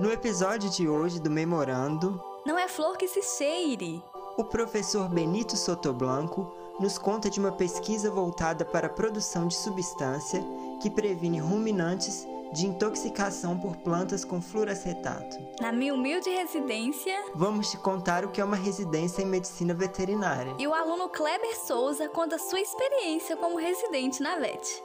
No episódio de hoje do Memorando, Não é flor que se cheire. o professor Benito Sotoblanco nos conta de uma pesquisa voltada para a produção de substância que previne ruminantes de intoxicação por plantas com fluoracetato. Na minha humilde residência. Vamos te contar o que é uma residência em medicina veterinária. E o aluno Kleber Souza conta sua experiência como residente na VET.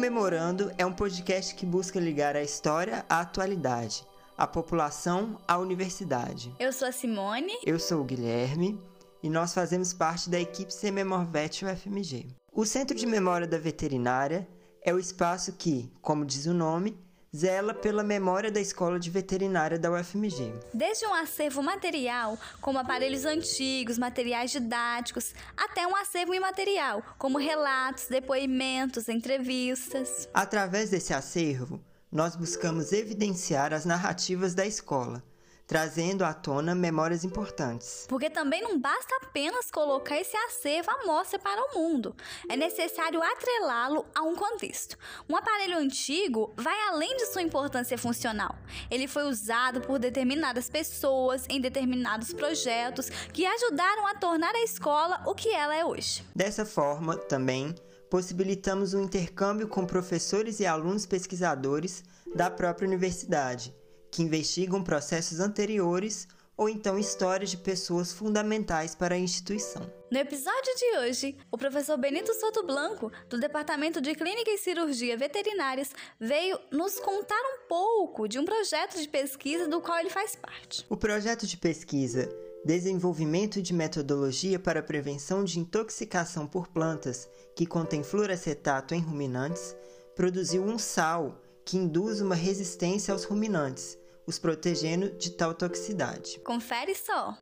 O Memorando é um podcast que busca ligar a história à atualidade, a população à universidade. Eu sou a Simone. Eu sou o Guilherme e nós fazemos parte da equipe CMemorVet UFMG. O Centro de Memória da Veterinária é o espaço que, como diz o nome, zela pela memória da Escola de Veterinária da UFMG. Desde um acervo material, como aparelhos antigos, materiais didáticos, até um acervo imaterial, como relatos, depoimentos, entrevistas. Através desse acervo, nós buscamos evidenciar as narrativas da escola, trazendo à tona memórias importantes. Porque também não basta apenas colocar esse acervo à mostra para o mundo. É necessário atrelá-lo a um contexto. Um aparelho antigo vai além de sua importância funcional. Ele foi usado por determinadas pessoas em determinados projetos que ajudaram a tornar a escola o que ela é hoje. Dessa forma, também, possibilitamos um intercâmbio com professores e alunos pesquisadores da própria universidade, que investigam processos anteriores ou então histórias de pessoas fundamentais para a instituição. No episódio de hoje, o professor Benito Soto Blanco, do Departamento de Clínica e Cirurgia Veterinárias, veio nos contar um pouco de um projeto de pesquisa do qual ele faz parte. O projeto de pesquisa Desenvolvimento de metodologia para prevenção de intoxicação por plantas que contém fluoracetato em ruminantes produziu um sal que induz uma resistência aos ruminantes, os protegendo de tal toxicidade. Confere só!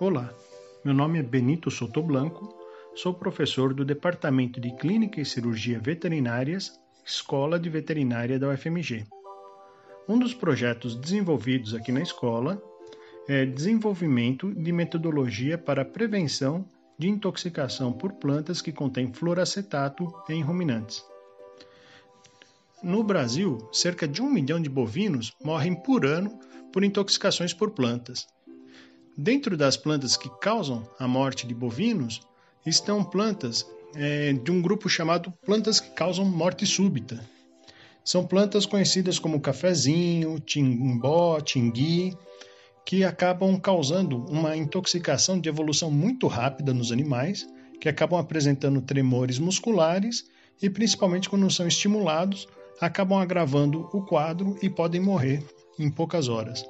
Olá, meu nome é Benito Sotoblanco, sou professor do Departamento de Clínica e Cirurgia Veterinárias, Escola de Veterinária da UFMG. Um dos projetos desenvolvidos aqui na escola é desenvolvimento de metodologia para a prevenção de intoxicação por plantas que contêm fluoracetato em ruminantes. No Brasil, cerca de um milhão de bovinos morrem por ano por intoxicações por plantas. Dentro das plantas que causam a morte de bovinos estão plantas é, de um grupo chamado plantas que causam morte súbita. São plantas conhecidas como cafezinho, timbó, tingui, que acabam causando uma intoxicação de evolução muito rápida nos animais, que acabam apresentando tremores musculares e, principalmente quando são estimulados, acabam agravando o quadro e podem morrer em poucas horas.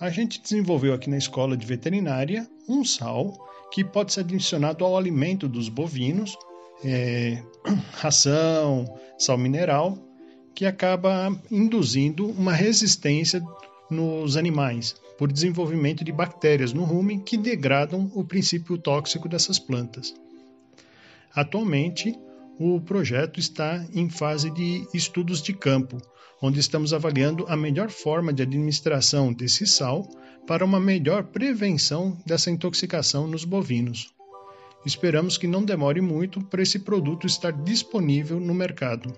A gente desenvolveu aqui na escola de veterinária um sal que pode ser adicionado ao alimento dos bovinos, é, ração, sal mineral, que acaba induzindo uma resistência nos animais por desenvolvimento de bactérias no rumen que degradam o princípio tóxico dessas plantas. Atualmente, o projeto está em fase de estudos de campo, onde estamos avaliando a melhor forma de administração desse sal para uma melhor prevenção dessa intoxicação nos bovinos. Esperamos que não demore muito para esse produto estar disponível no mercado.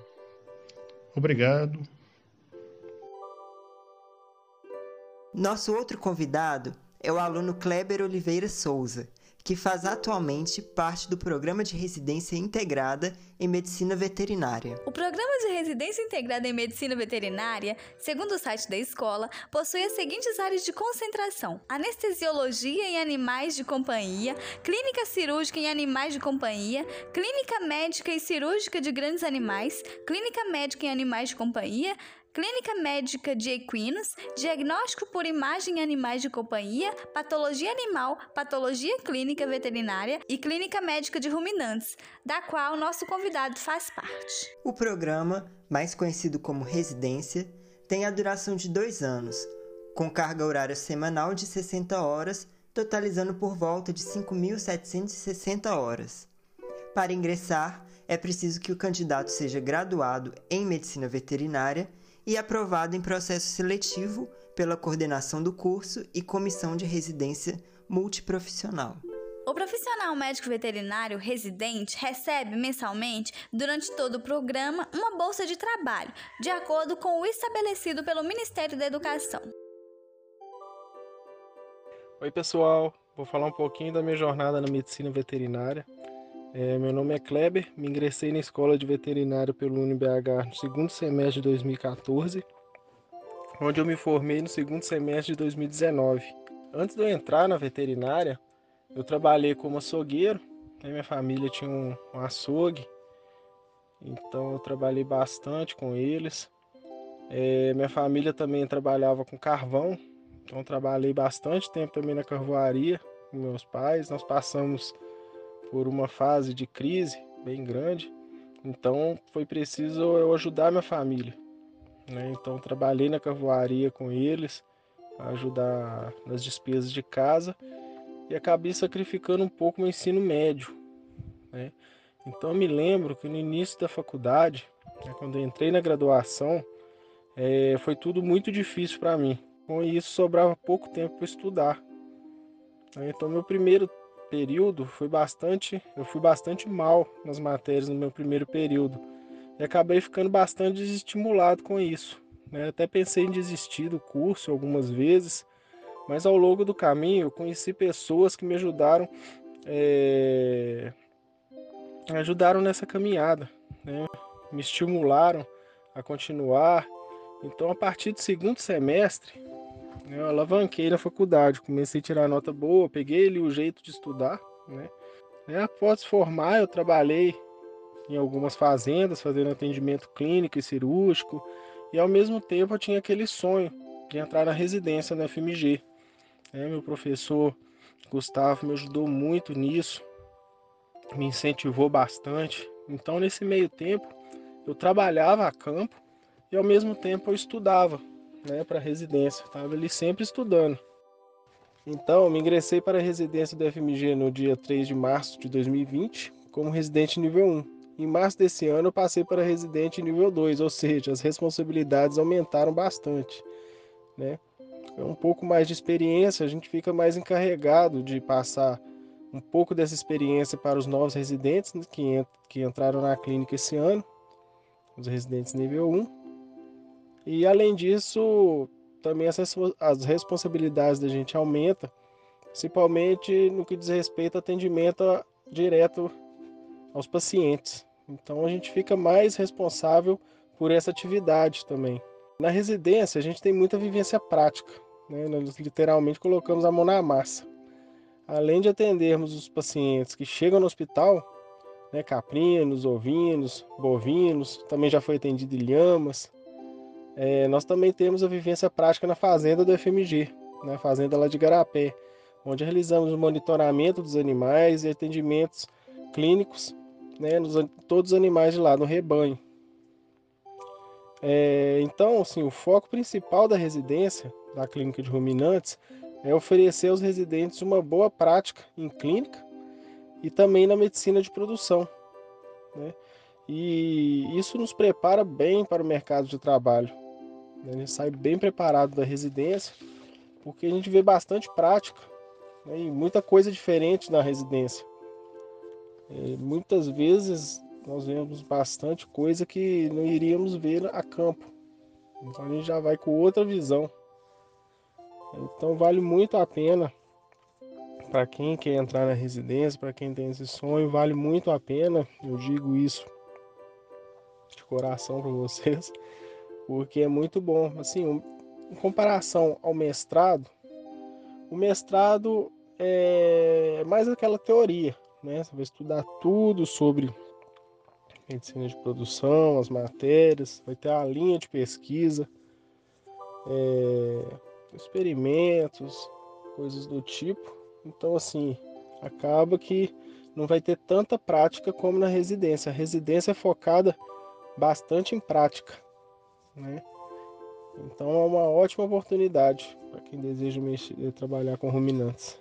Obrigado. Nosso outro convidado é o aluno Kleber Oliveira Souza, que faz atualmente parte do Programa de Residência Integrada em Medicina Veterinária. O Programa de Residência Integrada em Medicina Veterinária, segundo o site da escola, possui as seguintes áreas de concentração: anestesiologia em animais de companhia, clínica cirúrgica em animais de companhia, clínica médica e cirúrgica de grandes animais, clínica médica em animais de companhia, Clínica médica de equinos, diagnóstico por imagem em animais de companhia, patologia animal, patologia clínica veterinária e clínica médica de ruminantes, da qual nosso convidado faz parte. O programa, mais conhecido como residência, tem a duração de dois anos, com carga horária semanal de 60 horas, totalizando por volta de 5.760 horas. Para ingressar, é preciso que o candidato seja graduado em medicina veterinária e aprovado em processo seletivo pela coordenação do curso e comissão de residência multiprofissional. O profissional médico veterinário residente recebe mensalmente, durante todo o programa, uma bolsa de trabalho, de acordo com o estabelecido pelo Ministério da Educação. Oi, pessoal. Vou falar um pouquinho da minha jornada na medicina veterinária. É, meu nome é Kleber, me ingressei na escola de veterinária pelo UniBH no segundo semestre de 2014, onde eu me formei no segundo semestre de 2019. Antes de eu entrar na veterinária, eu trabalhei como açougueiro, né? minha família tinha um, um açougue, então eu trabalhei bastante com eles. É, minha família também trabalhava com carvão, então trabalhei bastante tempo também na carvoaria com meus pais. Nós passamos por uma fase de crise bem grande, então foi preciso eu ajudar minha família. Né? Então trabalhei na carvoaria com eles, ajudar nas despesas de casa e acabei sacrificando um pouco meu ensino médio. Né? Então eu me lembro que no início da faculdade, né, quando eu entrei na graduação, é, foi tudo muito difícil para mim. Com isso sobrava pouco tempo para estudar. Né? Então meu primeiro período foi bastante, eu fui bastante mal nas matérias no meu primeiro período e acabei ficando bastante desestimulado com isso. Né? Até pensei em desistir do curso algumas vezes, mas ao longo do caminho eu conheci pessoas que me ajudaram, é, ajudaram nessa caminhada, né? me estimularam a continuar. Então, a partir do segundo semestre, eu alavanquei na faculdade, comecei a tirar nota boa, peguei ali o jeito de estudar. Né? após formar, eu trabalhei em algumas fazendas, fazendo atendimento clínico e cirúrgico, e ao mesmo tempo eu tinha aquele sonho de entrar na residência na FMG. É, meu professor Gustavo me ajudou muito nisso, me incentivou bastante. Então, nesse meio tempo, eu trabalhava a campo e ao mesmo tempo eu estudava né, para residência. Estava ali sempre estudando. Então, me ingressei para a residência da FMG no dia 3 de março de 2020 como residente nível 1. Em março desse ano, eu passei para residente nível 2, ou seja, as responsabilidades aumentaram bastante. Né? é um pouco mais de experiência, a gente fica mais encarregado de passar um pouco dessa experiência para os novos residentes né, que, ent que entraram na clínica esse ano, os residentes nível 1. E além disso, também as, responsabilidades da gente aumentam, principalmente no que diz respeito ao atendimento direto aos pacientes. Então a gente fica mais responsável por essa atividade também. Na residência, a gente tem muita vivência prática. Né? Nós literalmente colocamos a mão na massa. Além de atendermos os pacientes que chegam no hospital, né, caprinos, ovinos, bovinos, também já foi atendido lhamas. É, nós também temos a vivência prática na fazenda do FMG, na fazenda lá de Garapé, onde realizamos o monitoramento dos animais e atendimentos clínicos, né, nos, todos os animais de lá no rebanho. É, então, assim, o foco principal da residência da clínica de ruminantes é oferecer aos residentes uma boa prática em clínica e também na medicina de produção. Né? E isso nos prepara bem para o mercado de trabalho. A gente sai bem preparado da residência, porque a gente vê bastante prática né? e muita coisa diferente na residência. E muitas vezes nós vemos bastante coisa que não iríamos ver a campo. Então a gente já vai com outra visão. Então vale muito a pena para quem quer entrar na residência, para quem tem esse sonho, vale muito a pena. Eu digo isso de coração para vocês, porque é muito bom. Assim, em comparação ao mestrado, o mestrado é mais aquela teoria, né? Você vai estudar tudo sobre medicina de produção, as matérias, vai ter a linha de pesquisa, é, experimentos, coisas do tipo. Então, assim, acaba que não vai ter tanta prática como na residência. A residência é focada bastante em prática, né? Então é uma ótima oportunidade para quem deseja mexer, trabalhar com ruminantes.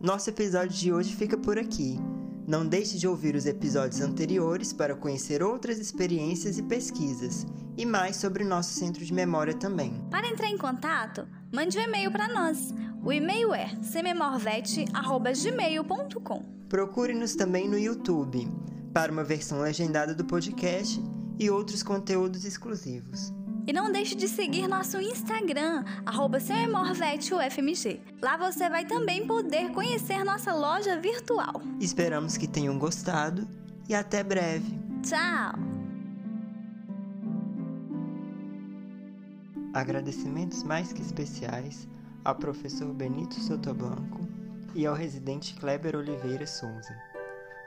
Nosso episódio de hoje fica por aqui. Não deixe de ouvir os episódios anteriores para conhecer outras experiências e pesquisas, e mais sobre o nosso centro de memória também. Para entrar em contato, mande um e-mail para nós. O e-mail é sememorvet@gmail.com. Procure-nos também no YouTube para uma versão legendada do podcast e outros conteúdos exclusivos. E não deixe de seguir nosso Instagram, arroba Lá você vai também poder conhecer nossa loja virtual. Esperamos que tenham gostado e até breve. Tchau! Agradecimentos mais que especiais ao professor Benito Sotoblanco e ao residente Kleber Oliveira Souza.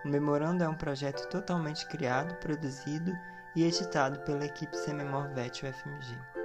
O memorando é um projeto totalmente criado, produzido e editado pela equipe Sememor UFMG.